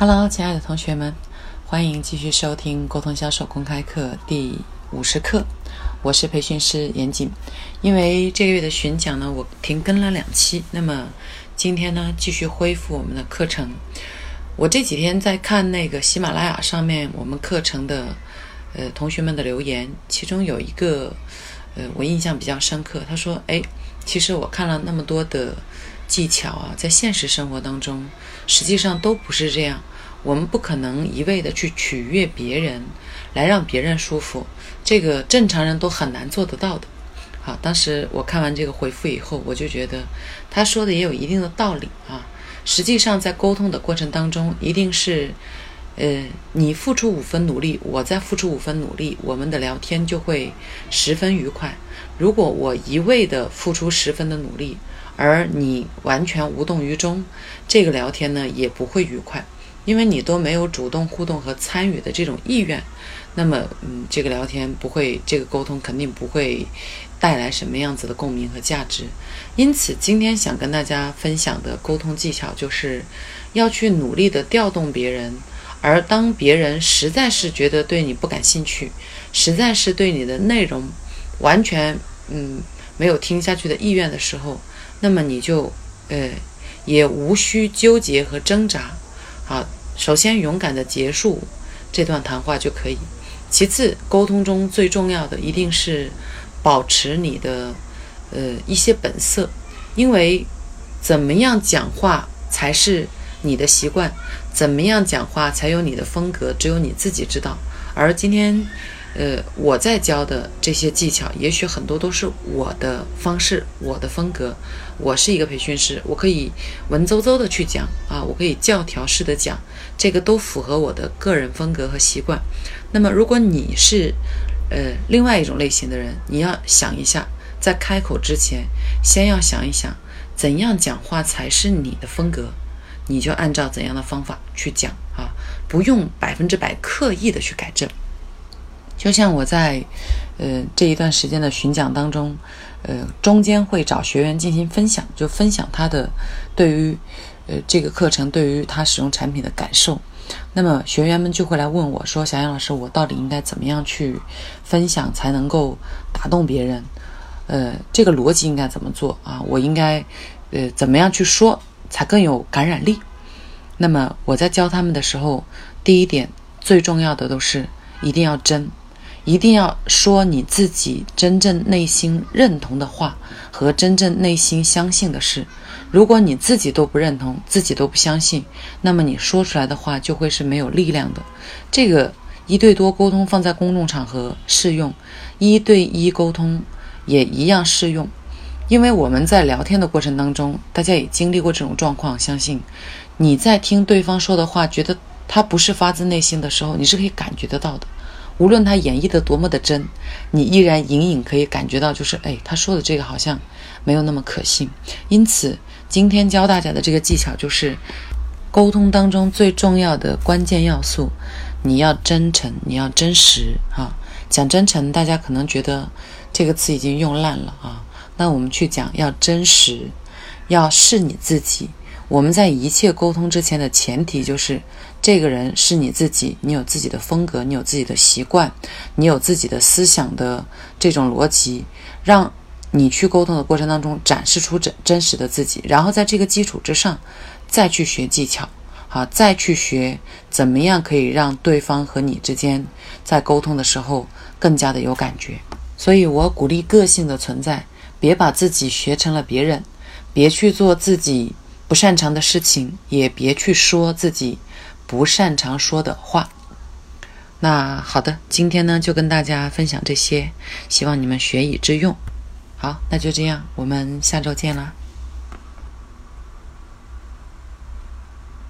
Hello，亲爱的同学们，欢迎继续收听沟通销售公开课第五十课。我是培训师严谨。因为这个月的巡讲呢，我停更了两期，那么今天呢，继续恢复我们的课程。我这几天在看那个喜马拉雅上面我们课程的呃同学们的留言，其中有一个呃我印象比较深刻，他说：“哎，其实我看了那么多的。”技巧啊，在现实生活当中，实际上都不是这样。我们不可能一味的去取悦别人，来让别人舒服，这个正常人都很难做得到的。好，当时我看完这个回复以后，我就觉得他说的也有一定的道理啊。实际上，在沟通的过程当中，一定是，呃，你付出五分努力，我再付出五分努力，我们的聊天就会十分愉快。如果我一味的付出十分的努力，而你完全无动于衷，这个聊天呢也不会愉快，因为你都没有主动互动和参与的这种意愿，那么，嗯，这个聊天不会，这个沟通肯定不会带来什么样子的共鸣和价值。因此，今天想跟大家分享的沟通技巧，就是要去努力的调动别人，而当别人实在是觉得对你不感兴趣，实在是对你的内容完全，嗯，没有听下去的意愿的时候。那么你就，呃，也无需纠结和挣扎，好，首先勇敢的结束这段谈话就可以。其次，沟通中最重要的一定是保持你的，呃，一些本色，因为怎么样讲话才是你的习惯，怎么样讲话才有你的风格，只有你自己知道。而今天。呃，我在教的这些技巧，也许很多都是我的方式，我的风格。我是一个培训师，我可以文绉绉的去讲啊，我可以教条式的讲，这个都符合我的个人风格和习惯。那么，如果你是呃另外一种类型的人，你要想一下，在开口之前，先要想一想，怎样讲话才是你的风格，你就按照怎样的方法去讲啊，不用百分之百刻意的去改正。就像我在，呃这一段时间的巡讲当中，呃中间会找学员进行分享，就分享他的对于，呃这个课程对于他使用产品的感受。那么学员们就会来问我说：“小杨老师，我到底应该怎么样去分享才能够打动别人？呃，这个逻辑应该怎么做啊？我应该，呃怎么样去说才更有感染力？”那么我在教他们的时候，第一点最重要的都是一定要真。一定要说你自己真正内心认同的话和真正内心相信的事。如果你自己都不认同，自己都不相信，那么你说出来的话就会是没有力量的。这个一对多沟通放在公众场合适用，一对一沟通也一样适用。因为我们在聊天的过程当中，大家也经历过这种状况。相信你在听对方说的话，觉得他不是发自内心的时候，你是可以感觉得到的。无论他演绎的多么的真，你依然隐隐可以感觉到，就是哎，他说的这个好像没有那么可信。因此，今天教大家的这个技巧就是，沟通当中最重要的关键要素，你要真诚，你要真实啊。讲真诚，大家可能觉得这个词已经用烂了啊。那我们去讲要真实，要是你自己。我们在一切沟通之前的前提就是，这个人是你自己，你有自己的风格，你有自己的习惯，你有自己的思想的这种逻辑，让你去沟通的过程当中展示出真真实的自己，然后在这个基础之上，再去学技巧，好，再去学怎么样可以让对方和你之间在沟通的时候更加的有感觉。所以我鼓励个性的存在，别把自己学成了别人，别去做自己。不擅长的事情，也别去说自己不擅长说的话。那好的，今天呢就跟大家分享这些，希望你们学以致用。好，那就这样，我们下周见啦。